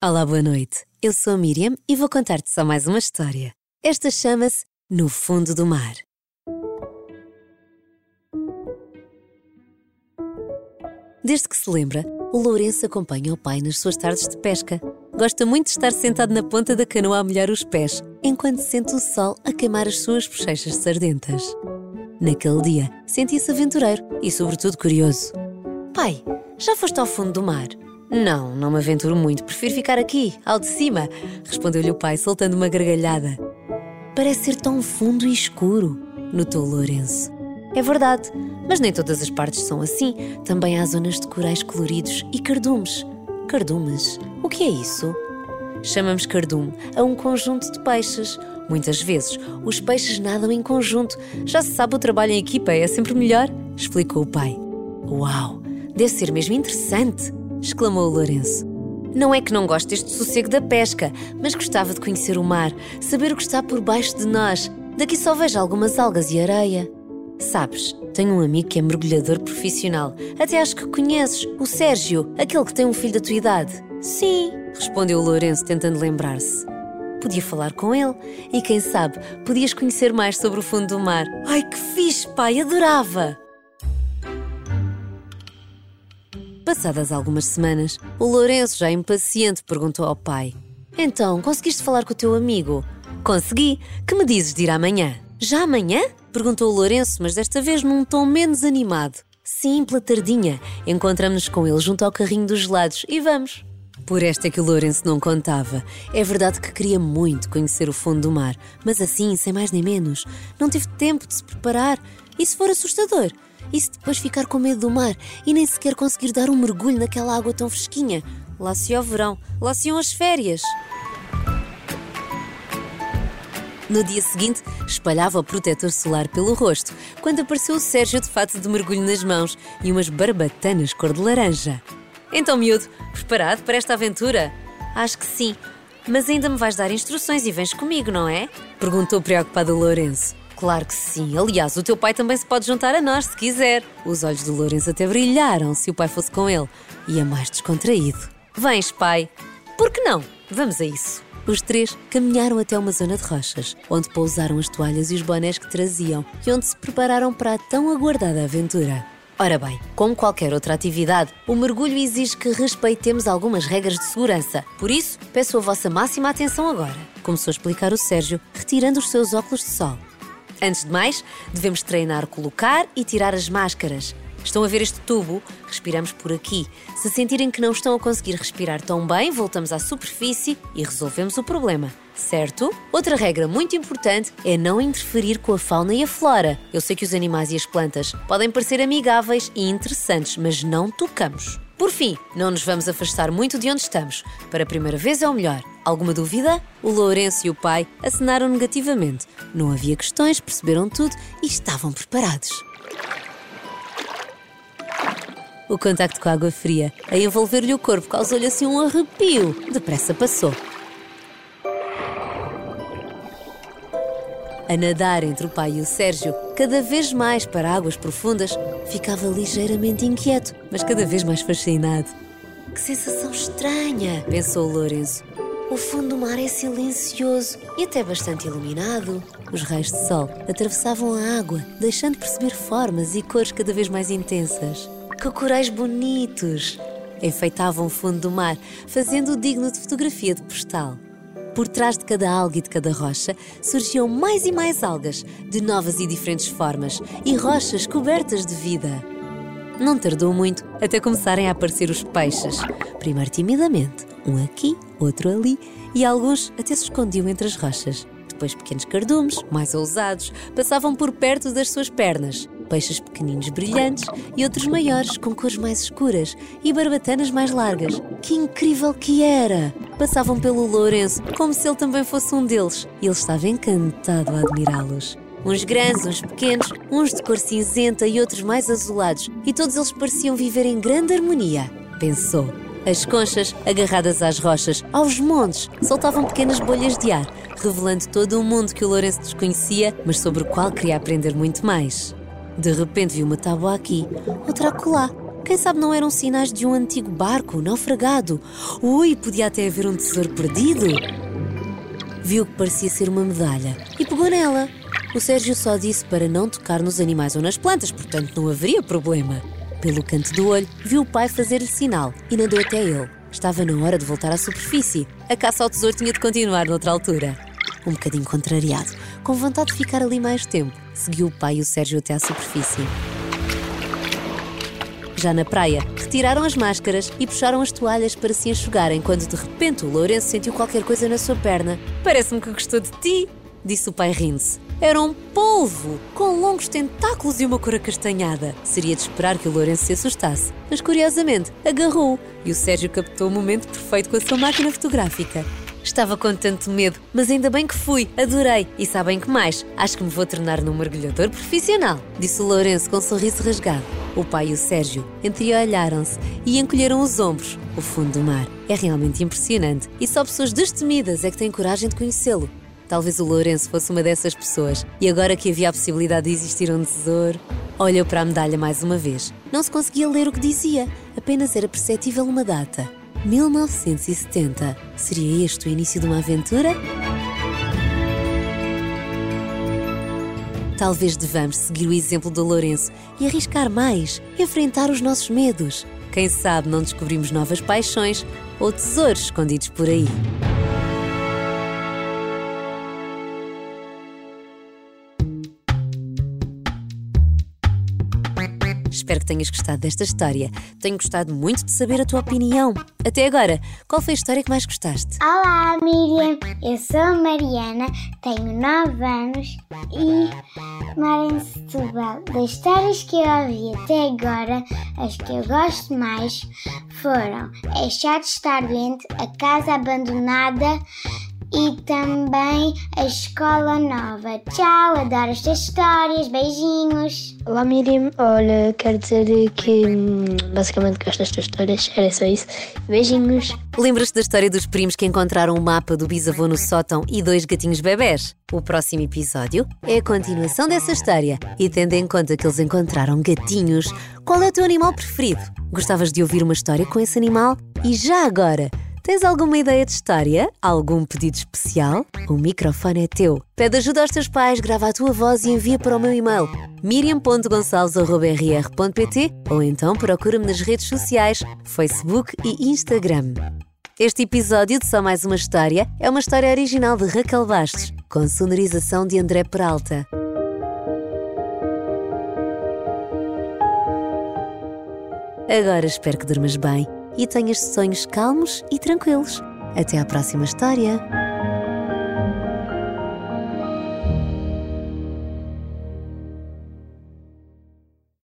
Olá, boa noite. Eu sou a Miriam e vou contar-te só mais uma história. Esta chama-se No Fundo do Mar. Desde que se lembra, o Lourenço acompanha o pai nas suas tardes de pesca. Gosta muito de estar sentado na ponta da canoa a molhar os pés, enquanto sente o sol a queimar as suas bochechas sardentas. Naquele dia, sentia-se aventureiro e, sobretudo, curioso. Pai, já foste ao fundo do mar? Não, não me aventuro muito, prefiro ficar aqui, ao de cima, respondeu-lhe o pai, soltando uma gargalhada. Parece ser tão fundo e escuro, notou Lourenço. É verdade, mas nem todas as partes são assim. Também há zonas de corais coloridos e cardumes. Cardumes? O que é isso? Chamamos cardume a um conjunto de peixes. Muitas vezes, os peixes nadam em conjunto. Já se sabe, o trabalho em equipa é sempre melhor, explicou o pai. Uau, deve ser mesmo interessante exclamou Lourenço. Não é que não goste deste sossego da pesca, mas gostava de conhecer o mar, saber o que está por baixo de nós. Daqui só vejo algumas algas e areia. Sabes, tenho um amigo que é mergulhador profissional. Até acho que conheces, o Sérgio, aquele que tem um filho da tua idade. Sim, respondeu Lourenço, tentando lembrar-se. Podia falar com ele e, quem sabe, podias conhecer mais sobre o fundo do mar. Ai, que fixe, pai, adorava! Passadas algumas semanas, o Lourenço, já impaciente, perguntou ao pai: Então, conseguiste falar com o teu amigo? Consegui. Que me dizes de ir amanhã? Já amanhã? perguntou o Lourenço, mas desta vez num tom menos animado. Sim, pela tardinha. Encontramos-nos com ele junto ao carrinho dos gelados e vamos. Por esta é que o Lourenço não contava. É verdade que queria muito conhecer o fundo do mar, mas assim, sem mais nem menos. Não tive tempo de se preparar. Isso for assustador. E se depois ficar com medo do mar e nem sequer conseguir dar um mergulho naquela água tão fresquinha? Lá se é o verão, lá se as férias. No dia seguinte, espalhava o protetor solar pelo rosto, quando apareceu o Sérgio de fato de mergulho nas mãos e umas barbatanas cor de laranja. Então, miúdo, preparado para esta aventura? Acho que sim. Mas ainda me vais dar instruções e vens comigo, não é? Perguntou preocupado Lourenço. Claro que sim. Aliás, o teu pai também se pode juntar a nós, se quiser. Os olhos de Lourenço até brilharam se o pai fosse com ele. E é mais descontraído. Vens, pai. Por que não? Vamos a isso. Os três caminharam até uma zona de rochas, onde pousaram as toalhas e os bonés que traziam e onde se prepararam para a tão aguardada aventura. Ora bem, como qualquer outra atividade, o mergulho exige que respeitemos algumas regras de segurança. Por isso, peço a vossa máxima atenção agora. Começou a explicar o Sérgio, retirando os seus óculos de sol. Antes de mais, devemos treinar colocar e tirar as máscaras. Estão a ver este tubo? Respiramos por aqui. Se sentirem que não estão a conseguir respirar tão bem, voltamos à superfície e resolvemos o problema. Certo? Outra regra muito importante é não interferir com a fauna e a flora. Eu sei que os animais e as plantas podem parecer amigáveis e interessantes, mas não tocamos. Por fim, não nos vamos afastar muito de onde estamos. Para a primeira vez é o melhor. Alguma dúvida? O Lourenço e o pai acenaram negativamente. Não havia questões, perceberam tudo e estavam preparados. O contacto com a água fria, a envolver-lhe o corpo, causou-lhe assim um arrepio. Depressa passou. A nadar entre o pai e o Sérgio, cada vez mais para águas profundas, ficava ligeiramente inquieto, mas cada vez mais fascinado. Que sensação estranha, pensou Lourenço. O fundo do mar é silencioso e até bastante iluminado. Os raios de sol atravessavam a água, deixando perceber formas e cores cada vez mais intensas. Que corais bonitos! Enfeitavam o fundo do mar, fazendo-o digno de fotografia de postal. Por trás de cada alga e de cada rocha surgiam mais e mais algas, de novas e diferentes formas, e rochas cobertas de vida. Não tardou muito até começarem a aparecer os peixes. Primeiro timidamente, um aqui, outro ali, e alguns até se escondiam entre as rochas. Depois pequenos cardumes, mais ousados, passavam por perto das suas pernas peixes pequeninos brilhantes e outros maiores com cores mais escuras e barbatanas mais largas. Que incrível que era! Passavam pelo Lourenço como se ele também fosse um deles e ele estava encantado a admirá-los. Uns grandes, uns pequenos, uns de cor cinzenta e outros mais azulados, e todos eles pareciam viver em grande harmonia, pensou. As conchas, agarradas às rochas, aos montes, soltavam pequenas bolhas de ar, revelando todo um mundo que o Lourenço desconhecia, mas sobre o qual queria aprender muito mais. De repente vi uma tábua aqui, outra acolá. Quem sabe não eram sinais de um antigo barco naufragado? Ui, podia até haver um tesouro perdido. Viu que parecia ser uma medalha e pegou nela. O Sérgio só disse para não tocar nos animais ou nas plantas, portanto não haveria problema. Pelo canto do olho, viu o pai fazer-lhe sinal e nadou até ele. Estava na hora de voltar à superfície. A caça ao tesouro tinha de continuar noutra altura. Um bocadinho contrariado, com vontade de ficar ali mais tempo, seguiu o pai e o Sérgio até à superfície. Já na praia, retiraram as máscaras e puxaram as toalhas para se enxugarem quando de repente o Lourenço sentiu qualquer coisa na sua perna. Parece-me que gostou de ti, disse o pai rindo-se. Era um polvo, com longos tentáculos e uma cor acastanhada. Seria de esperar que o Lourenço se assustasse, mas curiosamente agarrou e o Sérgio captou o momento perfeito com a sua máquina fotográfica. Estava com tanto medo, mas ainda bem que fui, adorei. E sabem que mais? Acho que me vou tornar num mergulhador profissional, disse o Lourenço com um sorriso rasgado. O pai e o Sérgio entreolharam-se e encolheram os ombros. O fundo do mar é realmente impressionante e só pessoas destemidas é que têm coragem de conhecê-lo. Talvez o Lourenço fosse uma dessas pessoas. E agora que havia a possibilidade de existir um tesouro, olhou para a medalha mais uma vez. Não se conseguia ler o que dizia, apenas era perceptível uma data. 1970. Seria este o início de uma aventura? Talvez devamos seguir o exemplo do Lourenço e arriscar mais, enfrentar os nossos medos. Quem sabe não descobrimos novas paixões ou tesouros escondidos por aí. Espero que tenhas gostado desta história. Tenho gostado muito de saber a tua opinião. Até agora, qual foi a história que mais gostaste? Olá, Miriam. Eu sou a Mariana, tenho 9 anos e moro em Setúbal. Das histórias que eu ouvi até agora, as que eu gosto mais foram É Chato Estar Doente, A Casa Abandonada e também a Escola Nova. Tchau, adoro estas histórias, beijinhos. Olá Miriam, olha, quero dizer que hum, basicamente gosto destas histórias, era só isso. Beijinhos. Lembras-te da história dos primos que encontraram o mapa do bisavô no sótão e dois gatinhos bebés? O próximo episódio é a continuação dessa história e tendo em conta que eles encontraram gatinhos, qual é o teu animal preferido? Gostavas de ouvir uma história com esse animal? E já agora, Tens alguma ideia de história? Algum pedido especial? O microfone é teu. Pede ajuda aos teus pais, grava a tua voz e envia para o meu e-mail miriam.gonçalves.rr.pt ou então procura-me nas redes sociais, Facebook e Instagram. Este episódio de Só Mais Uma História é uma história original de Raquel Bastos, com sonorização de André Peralta. Agora espero que durmas bem e tenhas sonhos calmos e tranquilos. Até à próxima história!